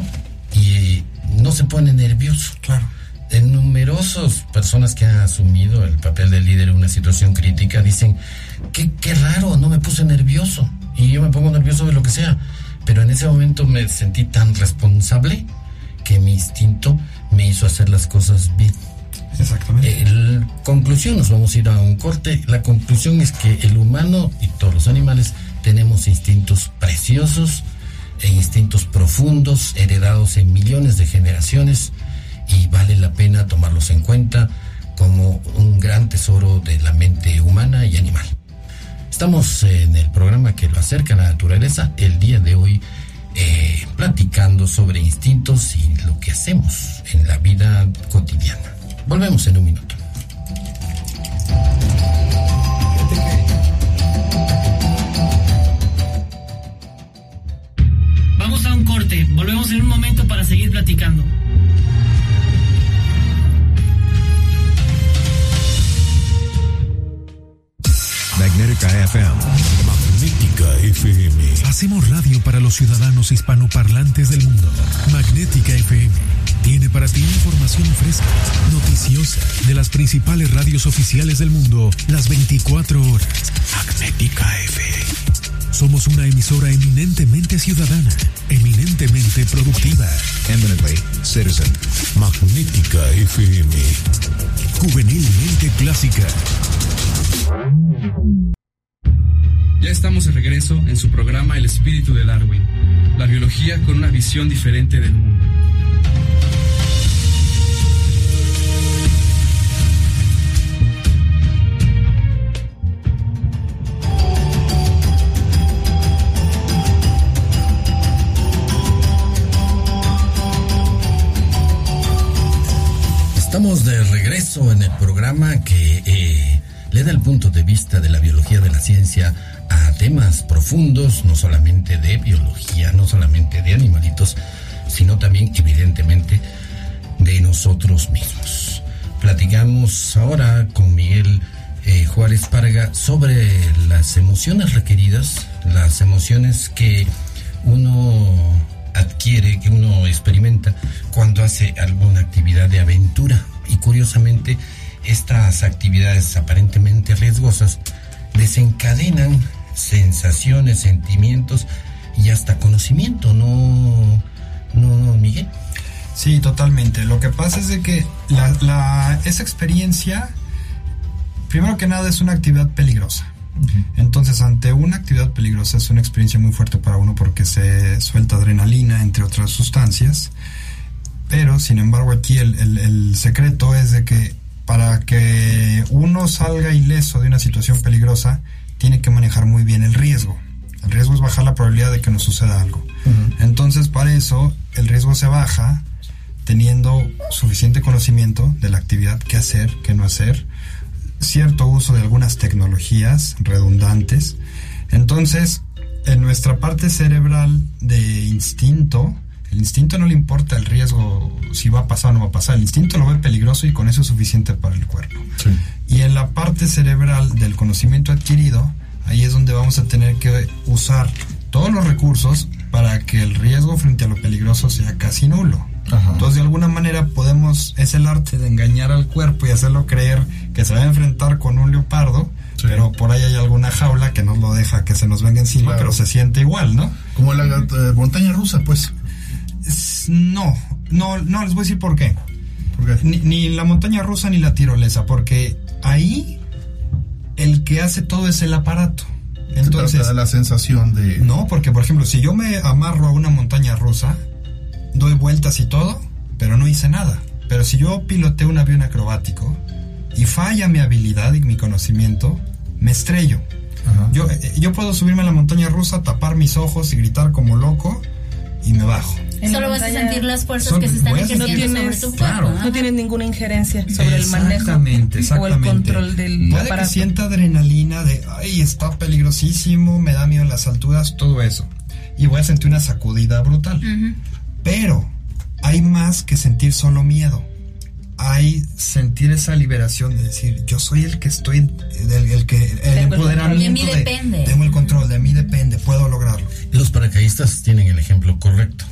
y eh, no se pone nervioso. Claro. En numerosas personas que han asumido el papel de líder en una situación crítica dicen, qué, qué raro, no me puse nervioso. Y yo me pongo nervioso de lo que sea. Pero en ese momento me sentí tan responsable que mi instinto me hizo hacer las cosas bien. Exactamente. El- conclusión, nos vamos a ir a un corte. La conclusión es que el humano y todos los animales tenemos instintos preciosos e instintos profundos, heredados en millones de generaciones y vale la pena tomarlos en cuenta como un gran tesoro de la mente humana y animal. Estamos en el programa que lo acerca a la naturaleza el día de hoy eh, platicando sobre instintos y lo que hacemos en la vida cotidiana. Volvemos en un minuto. Vamos a un corte. Volvemos en un momento para seguir platicando. Magnética FM. Magnética FM. Hacemos radio para los ciudadanos hispanoparlantes del mundo. Magnética FM. Tiene para ti información fresca, noticiosa, de las principales radios oficiales del mundo, las 24 horas. Magnética FM. Somos una emisora eminentemente ciudadana, eminentemente productiva. Eminently citizen. Magnética FM. Juvenilmente clásica. Ya estamos de regreso en su programa El espíritu de Darwin, la biología con una visión diferente del mundo. Estamos de regreso en el programa que eh, le da el punto de vista de la biología de la ciencia a temas profundos, no solamente de biología, no solamente de animalitos, sino también evidentemente de nosotros mismos. Platicamos ahora con Miguel eh, Juárez Parga sobre las emociones requeridas, las emociones que uno adquiere, que uno experimenta cuando hace alguna actividad de aventura. Y curiosamente, estas actividades aparentemente riesgosas desencadenan sensaciones, sentimientos y hasta conocimiento, ¿no, no Miguel? Sí, totalmente. Lo que pasa es de que la, la- esa experiencia, primero que nada, es una actividad peligrosa. Entonces, ante una actividad peligrosa es una experiencia muy fuerte para uno porque se suelta adrenalina, entre otras sustancias. Pero, sin embargo, aquí el, el- el secreto es de que para que uno salga ileso de una situación peligrosa, tiene que manejar muy bien el riesgo. El riesgo es bajar la probabilidad de que nos suceda algo. Entonces, para eso, el riesgo se baja teniendo suficiente conocimiento de la actividad, qué hacer, qué no hacer, cierto uso de algunas tecnologías redundantes. Entonces, en nuestra parte cerebral de instinto, el instinto no le importa el riesgo si va a pasar o no va a pasar. El instinto lo ve peligroso y con eso es suficiente para el cuerpo. Y en la parte cerebral del conocimiento adquirido, ahí es donde vamos a tener que usar todos los recursos para que el riesgo frente a lo peligroso sea casi nulo. Entonces, de alguna manera podemos, es el arte de engañar al cuerpo y hacerlo creer que se va a enfrentar con un leopardo, pero por ahí hay alguna jaula que nos lo deja que se nos venga encima, pero se siente igual, ¿no? Como la eh, montaña rusa, pues. No, no, no, les voy a decir por qué. Ni, ni la montaña rusa ni la tirolesa, porque ahí el que hace todo es el aparato. Entonces, da la sensación de... No, porque por ejemplo, si yo me amarro a una montaña rusa, doy vueltas y todo, pero no hice nada. Pero si yo piloteo un avión acrobático y falla mi habilidad y mi conocimiento, me estrello. Yo, eh, yo puedo subirme a la montaña rusa, tapar mis ojos y gritar como loco y me bajo. Solo vas a sentir las fuerzas que se están ejerciendo no tienes, sobre tu cuerpo. No tienes ninguna injerencia sobre el manejo exactamente. o el control del Puede aparato. que sienta adrenalina de, ay, está peligrosísimo, me da miedo en las alturas, todo eso. Y voy a sentir una sacudida brutal. Pero hay más que sentir solo miedo. Hay sentir esa liberación de decir, yo soy el que estoy, el, el que, el Tengo el empoderamiento control. De mí depende. tengo el control, de mí depende, puedo lograrlo. Los paracaidistas tienen el ejemplo correcto.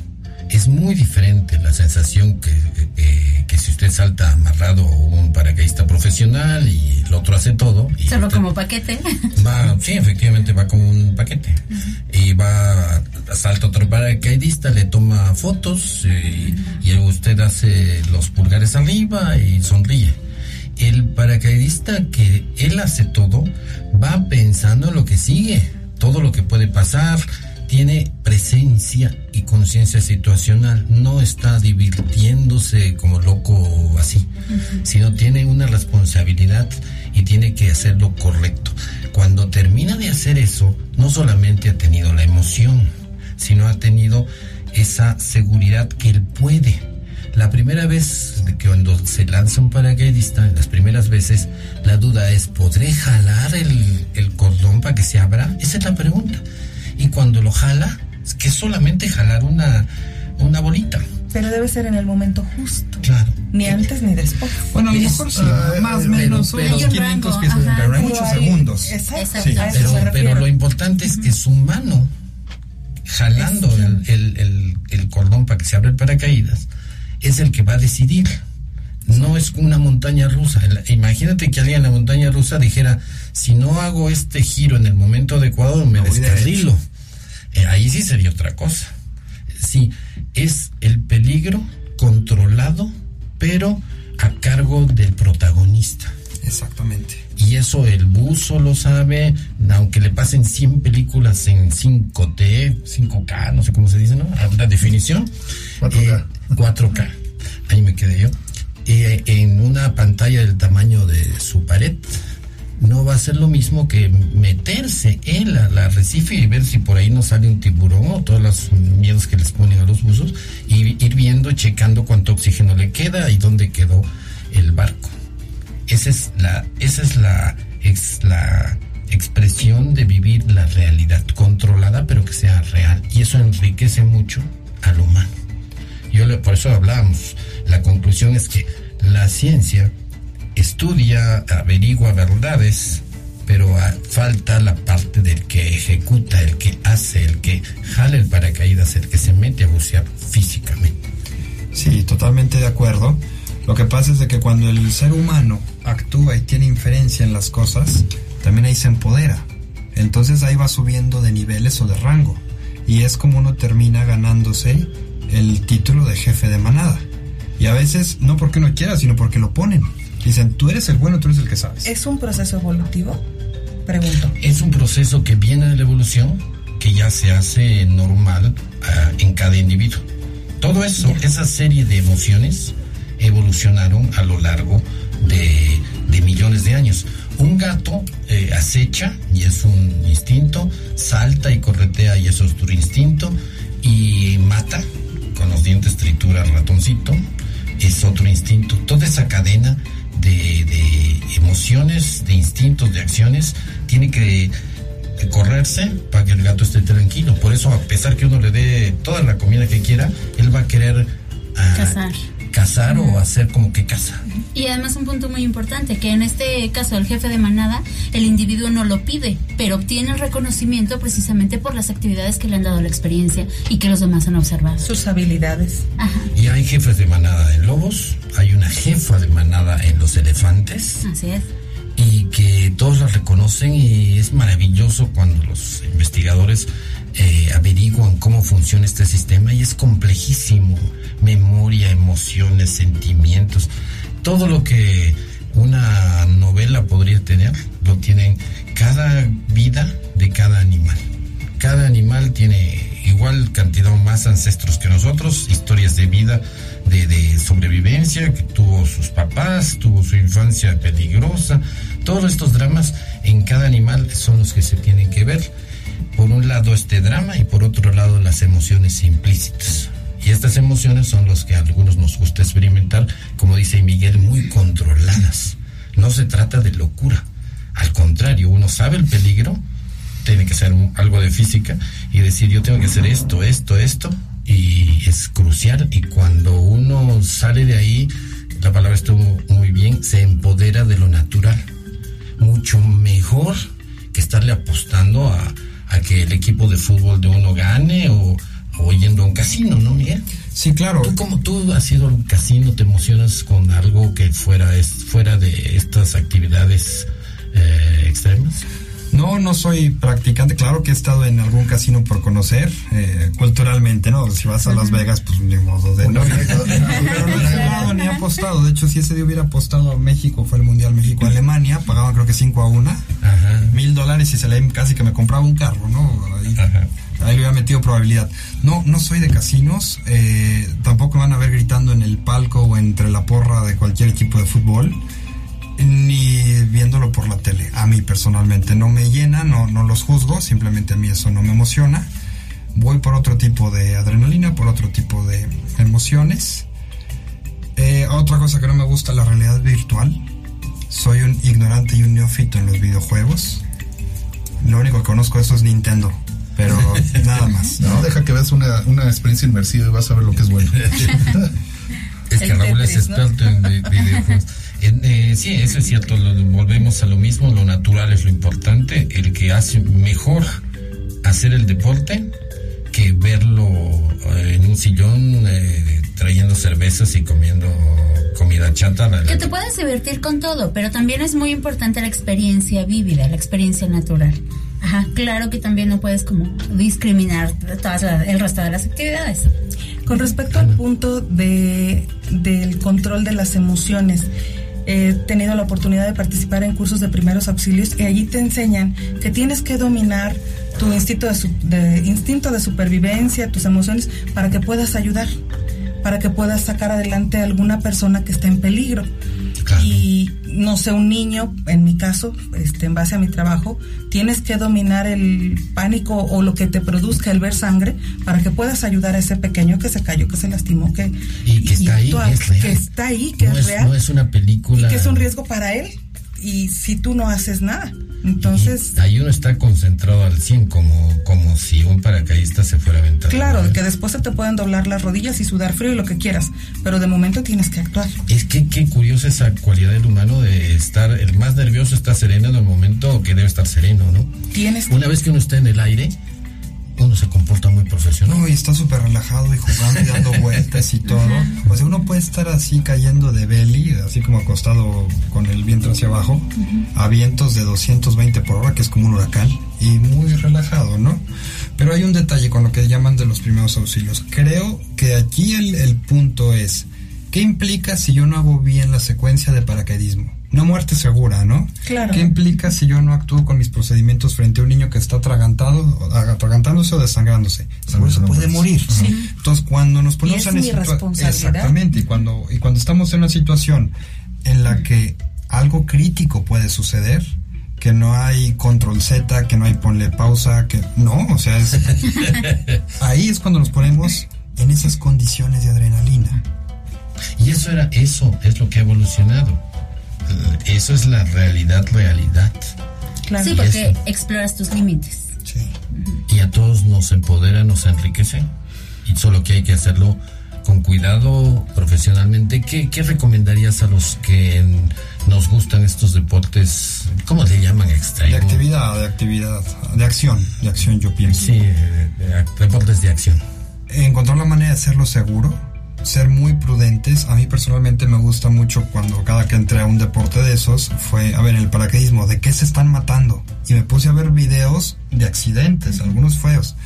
Es muy diferente la sensación que, que, que si usted salta amarrado a un paracaidista profesional y el otro hace todo. Y Solo como paquete. Va, sí, efectivamente va como un paquete. Y va, salta otro paracaidista, le toma fotos y, y usted hace los pulgares arriba y sonríe. El paracaidista que él hace todo va pensando en lo que sigue, todo lo que puede pasar, tiene presencia y conciencia situacional, no está divirtiéndose como loco así, sino tiene una responsabilidad y tiene que hacer lo correcto. Cuando termina de hacer eso, no solamente ha tenido la emoción, sino ha tenido esa seguridad que él puede. La primera vez que cuando se lanza un paracaidista, las primeras veces, la duda es, ¿podré jalar el, el cordón para que se abra? Esa es la pregunta. Y cuando lo jala, es que solamente jalar una, una bolita. Pero debe ser en el momento justo. Claro. Ni antes ni después. Bueno, a lo mejor sí, más o menos pero- unos 500 pies, ajá. pero hay muchos segundos. Exacto. Sí. Pero, pero lo importante es que su mano, jalando el, el- el- el cordón para que se abra el paracaídas, es el que va a decidir. No es una montaña rusa. Imagínate que alguien en la montaña rusa dijera, si no hago este giro en el momento adecuado, me voy descarrilo. Eh, ahí sí sería otra cosa. Sí, es el peligro controlado, pero a cargo del protagonista. Exactamente. Y eso el buzo lo sabe, aunque le pasen 100 películas en 5T, 5K, no sé cómo se dice, ¿no? La definición. 4K. Eh, 4K. Ahí me quedé yo. Eh, en una pantalla del tamaño de su pared, no va a ser lo mismo que meterse en la, la arrecife y ver si por ahí no sale un tiburón o todos los miedos que les ponen a los buzos y ir viendo, checando cuánto oxígeno le queda y dónde quedó el barco. Esa es la, esa es la, ex- la expresión de vivir la realidad controlada, pero que sea real. Y eso enriquece mucho al humano. Yo por eso hablábamos. La conclusión es que la ciencia estudia, averigua verdades, pero falta la parte del que ejecuta, el que hace, el que jala el paracaídas, el que se mete a bucear físicamente. Sí, totalmente de acuerdo. Lo que pasa es de que cuando el ser humano actúa y tiene inferencia en las cosas, también ahí se empodera. Entonces ahí va subiendo de niveles o de rango. Y es como uno termina ganándose el título de jefe de manada. Y a veces no porque uno quiera, sino porque lo ponen. Dicen, tú eres el bueno, tú eres el que sabes. ¿Es un proceso evolutivo? Pregunto. Es un proceso que viene de la evolución, que ya se hace normal ah, en cada individuo. Todo eso, esa serie de emociones, evolucionaron a lo largo de, de millones de años. Un gato eh, acecha y es un instinto, salta y corretea y eso es otro instinto, y mata, con los dientes tritura al ratoncito, es otro instinto. Toda esa cadena de, de emociones, de instintos, de acciones, tiene que correrse para que el gato esté tranquilo. Por eso, a pesar que uno le dé toda la comida que quiera, él va a querer ah, Cazar. Cazar o hacer como que caza. Y además un punto muy importante, que en este caso el jefe de manada, el individuo no lo pide, pero obtiene el reconocimiento precisamente por las actividades que le han dado la experiencia y que los demás han observado. Sus habilidades. Ajá, Y hay jefes de manada en lobos, hay una jefa de manada en los elefantes. así es. Y que todos la reconocen y es maravilloso cuando los investigadores eh, averiguan cómo funciona este sistema y es complejísimo. Memoria, emociones, sentimientos, todo lo que una novela podría tener, lo tienen cada vida de cada animal. Cada animal tiene igual cantidad o más ancestros que nosotros, historias de vida, de, sobrevivencia, que tuvo sus papás, tuvo su infancia peligrosa. Todos estos dramas en cada animal son los que se tienen que ver. Por un lado este drama y por otro lado las emociones implícitas. Y estas emociones son las que a algunos nos gusta experimentar, como dice Miguel, muy controladas. No se trata de locura. Al contrario, uno sabe el peligro, tiene que un- algo de física y decir yo tengo que hacer esto, esto, esto y es crucial y cuando uno sale de ahí, la palabra estuvo muy bien, se empodera de lo natural. Mucho mejor que estarle apostando a, a que el equipo de fútbol de uno gane o, o yendo a un casino, ¿no, Miguel? Sí, claro. ¿Tú como tú has ido a un casino, te emocionas con algo que fuera, es, fuera de estas actividades eh, extremas? No, no soy practicante. Claro que he estado en algún casino por conocer, eh, culturalmente, ¿no? Si vas a Las Vegas, pues ni modo de no. Pero no he jugado ni he apostado. De hecho, si ese día hubiera apostado a México, fue el Mundial México-Alemania, pagaban creo que 5 a 1, Ajá. mil dólares y se le casi que me compraba un carro, ¿no? Ahí, Ajá. ahí le hubiera metido probabilidad. No, no soy de casinos. eh, tampoco me van a ver gritando en el palco o entre la porra de cualquier equipo de fútbol ni viéndolo por la tele. A mí personalmente no me llena, no, no los juzgo, simplemente a mí eso no me emociona. Voy por otro tipo de adrenalina, por otro tipo de emociones. Eh, otra cosa que no me gusta, la realidad virtual. Soy un ignorante y un neófito en los videojuegos. Lo único que conozco de eso es Nintendo, pero nada más. No, deja que veas una, una experiencia inmersiva y vas a ver lo que es bueno. Es que Raúl es experto en vi- videojuegos. En, eh, sí, eso es cierto, lo- volvemos a lo mismo, lo natural es lo importante, el que hace mejor hacer el deporte que verlo eh, en un sillón eh, trayendo cervezas y comiendo comida chata. Que te puedes divertir con todo, pero también es muy importante la experiencia vívida, la experiencia natural. Ajá, claro que también no puedes como discriminar todas la- el resto de las actividades. Con respecto al punto de, del control de las emociones, he tenido la oportunidad de participar en cursos de primeros auxilios y allí te enseñan que tienes que dominar tu instinto de, su- de- instinto de supervivencia, tus emociones, para que puedas ayudar, para que puedas sacar adelante a alguna persona que esté en peligro. Claro. Y no sé, un niño, en mi caso, este, en base a mi trabajo, tienes que dominar el pánico o lo que te produzca el ver sangre para que puedas ayudar a ese pequeño que se cayó, que se lastimó, que, Y que está ahí, es que está ahí, que no, es, es, real no es una película. y que es un riesgo para él. Y si tú no haces nada, entonces, Y ahí uno está concentrado al 100, como, como si un paracaidista se fuera a aventar. claro, que después se te pueden doblar las rodillas y sudar frío y lo que quieras, pero de momento tienes que actuar. Es que qué curiosa esa cualidad del humano de estar, el más nervioso está sereno en el momento que debe estar sereno, ¿no? Tienes Una vez que uno está en el aire, uno se comporta muy profesional. No, y está súper relajado y jugando y dando vueltas y todo. O sea, uno puede estar así cayendo de belly, así como acostado con el vientre hacia abajo, a vientos de 220 por hora, que es como un huracán, y muy relajado, ¿no? Pero hay un detalle con lo que llaman de los primeros auxilios. Creo que aquí el, el punto es, ¿qué implica si yo no hago bien la secuencia de paracaidismo? Una muerte segura, ¿no? Claro. ¿Qué implica si yo no actúo con mis procedimientos frente a un niño que está atragantado, atragantándose o desangrándose? Seguro se puede morir. Entonces, cuando nos ponemos es en esa. Exactamente, y cuando, y cuando estamos en una situación en la que algo crítico puede suceder, que no hay control Z, que no hay ponle pausa, que no, o sea, es, ahí es cuando nos ponemos en esas condiciones de adrenalina. Y eso era, eso es lo que ha evolucionado. Eh, Eso es la realidad, realidad. Sí, Y porque eso- exploras tus límites. y a todos nos empodera, nos enriquece. Y solo que hay que hacerlo con cuidado, profesionalmente. ¿Qué, qué recomendarías a los que nos gustan estos deportes? ¿Cómo le llaman? Extremo. De actividad, de actividad, de acción, de acción yo pienso. Sí, de deportes de acción. Encontrar la manera de hacerlo seguro, ser muy prudentes. A mí personalmente me gusta mucho cuando cada que entré a un deporte de esos fue, a ver, el paracaidismo, ¿de qué se están matando? Y me puse a ver videos de accidentes, algunos feos.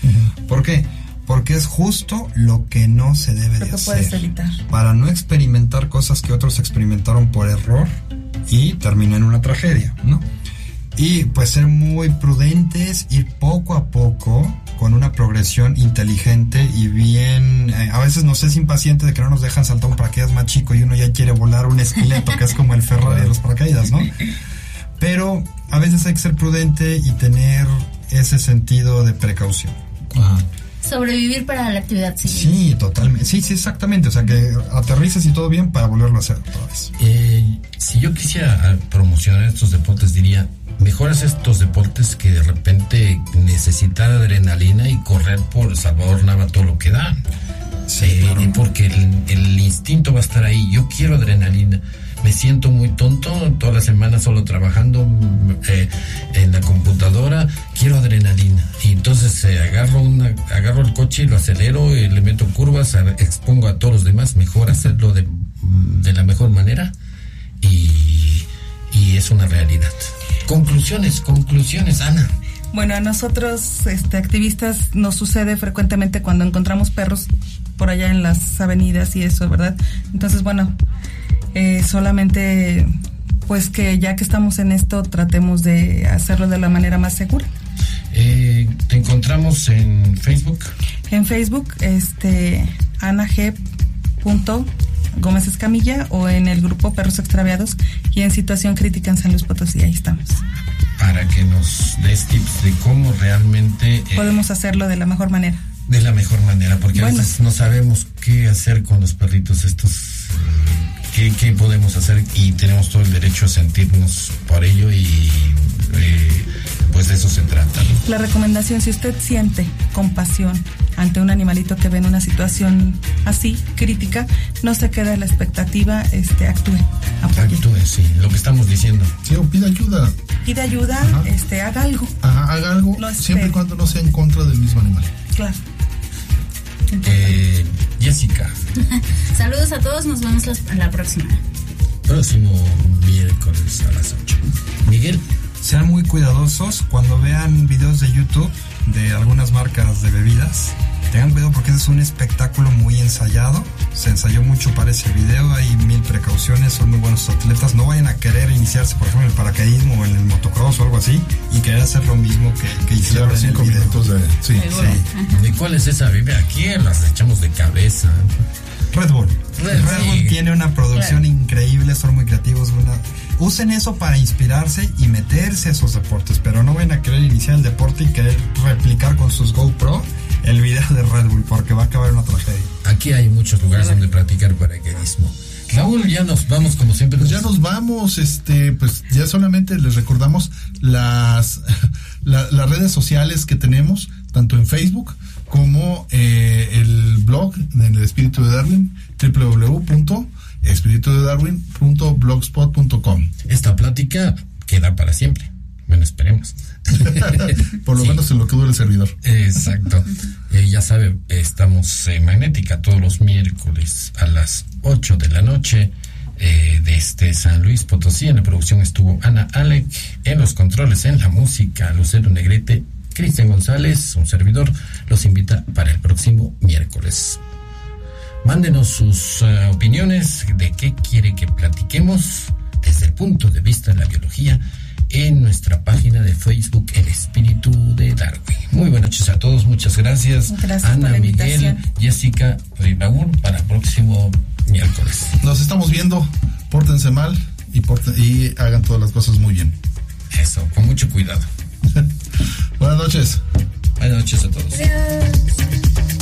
¿Por qué? Porque es justo lo que no se debe Lo de que puedes hacer. evitar. Para no experimentar cosas que otros experimentaron por error y terminó en una tragedia, ¿no? Y pues ser muy prudentes, ir poco a poco con una progresión inteligente y bien, eh, a veces nos es impaciente de que no nos dejan saltar un paracaídas más chico y uno ya quiere volar un esqueleto que es como el Ferrari de los paracaídas, ¿no? Pero a veces hay que ser prudente y tener ese sentido de precaución. Sobrevivir para la actividad siguiente. Sí, totalmente. Sí, sí, exactamente. O sea, que aterrices y todo bien para volverlo a hacer otra vez. Eh, si yo quisiera promocionar estos deportes, diría, mejoras estos deportes que de repente necesitan adrenalina y correr por Salvador Nava todo lo que da. Eh, Porque el, el instinto va a estar ahí. Yo quiero adrenalina. Me siento muy tonto toda la semana solo trabajando eh, en la computadora. Quiero adrenalina. Y entonces eh, agarro, una, agarro el coche y lo acelero, y le meto curvas, expongo a todos los demás. Mejor hacerlo de, de la mejor manera. Y, y es una realidad. Conclusiones, conclusiones, Ana. Bueno, a nosotros, este, activistas, nos sucede frecuentemente cuando encontramos perros por allá en las avenidas y eso, ¿verdad? Entonces, bueno, eh, solamente, pues que ya que estamos en esto, tratemos de hacerlo de la manera más segura. Eh, te encontramos en Facebook. En Facebook, este, Ana G. punto Gómez Escamilla o en el grupo Perros Extraviados y en situación crítica en San Luis Potosí, ahí estamos. para que nos des tips de cómo realmente eh, Podemos hacerlo de la mejor manera. de la mejor manera, porque a veces no sabemos qué hacer con los perritos estos, eh, qué, qué podemos hacer y tenemos todo el derecho a sentirnos por ello y eh, pues de eso se trata. ¿no? La recomendación, si usted siente compasión ante un animalito que ve en una situación así, crítica, no se quede a la expectativa, este, actúe, apoye. Actúe, sí, lo que estamos diciendo. Sí, o pida ayuda. Pide ayuda, este, haga algo. Ajá, haga algo No siempre y cuando no sea en contra del mismo animal. Claro. Eh, Jessica, Saludos a todos, nos vemos la, la próxima. próximo miércoles a las 8. Miguel, Sean muy cuidadosos cuando vean videos de YouTube de algunas marcas de bebidas. Tengan cuidado porque ese es un espectáculo muy ensayado. Se ensayó mucho para ese video, hay mil precauciones, son muy buenos atletas. No vayan a querer iniciarse, por ejemplo, en el paracaidismo o en el motocross o algo así y querer hacer lo mismo que, que hicieron Claro, en el cinco video. minutos de. Sí. Sí. ¿de cuál es esa bebida? Aquí las echamos de cabeza. Red Bull. Red, Red sí. Bull tiene una producción increíble, son muy creativos. una- Usen eso para inspirarse y meterse a esos deportes, pero no vayan a querer iniciar el deporte y querer replicar con sus GoPro el video de Red Bull, porque va a acabar en una tragedia. Aquí hay muchos lugares donde practicar paracaidismo. Raúl, ya nos vamos como siempre. Pues ya nos vamos, este, pues ya solamente les recordamos las, la- las redes sociales que tenemos, tanto en Facebook como eh, el blog del Espíritu de Darwin, www.espiritudedarwin.blogspot.com. Esta plática queda para siempre. Bueno, esperemos. Por lo Sí. menos en lo que dure el servidor. Exacto. Eh, ya sabe, estamos en Magnética todos los miércoles a las 8 de la noche. eh, desde San Luis Potosí, en la producción estuvo Ana Alec, en los controles, en la música, Lucero Negrete, Cristian González, un servidor, los invita para el próximo miércoles. Mándenos sus eh, opiniones de qué quiere que platiquemos desde el punto de vista de la biología en nuestra página de Facebook El Espíritu de Darwin. Muy buenas noches a todos, muchas gracias. Gracias Ana, por la Miguel. Jessica y Raúl para el próximo miércoles. Nos estamos viendo, pórtense mal y, porten- y hagan todas las cosas muy bien. Eso, con mucho cuidado. Buenas noches. Buenas noches a todos. Adiós.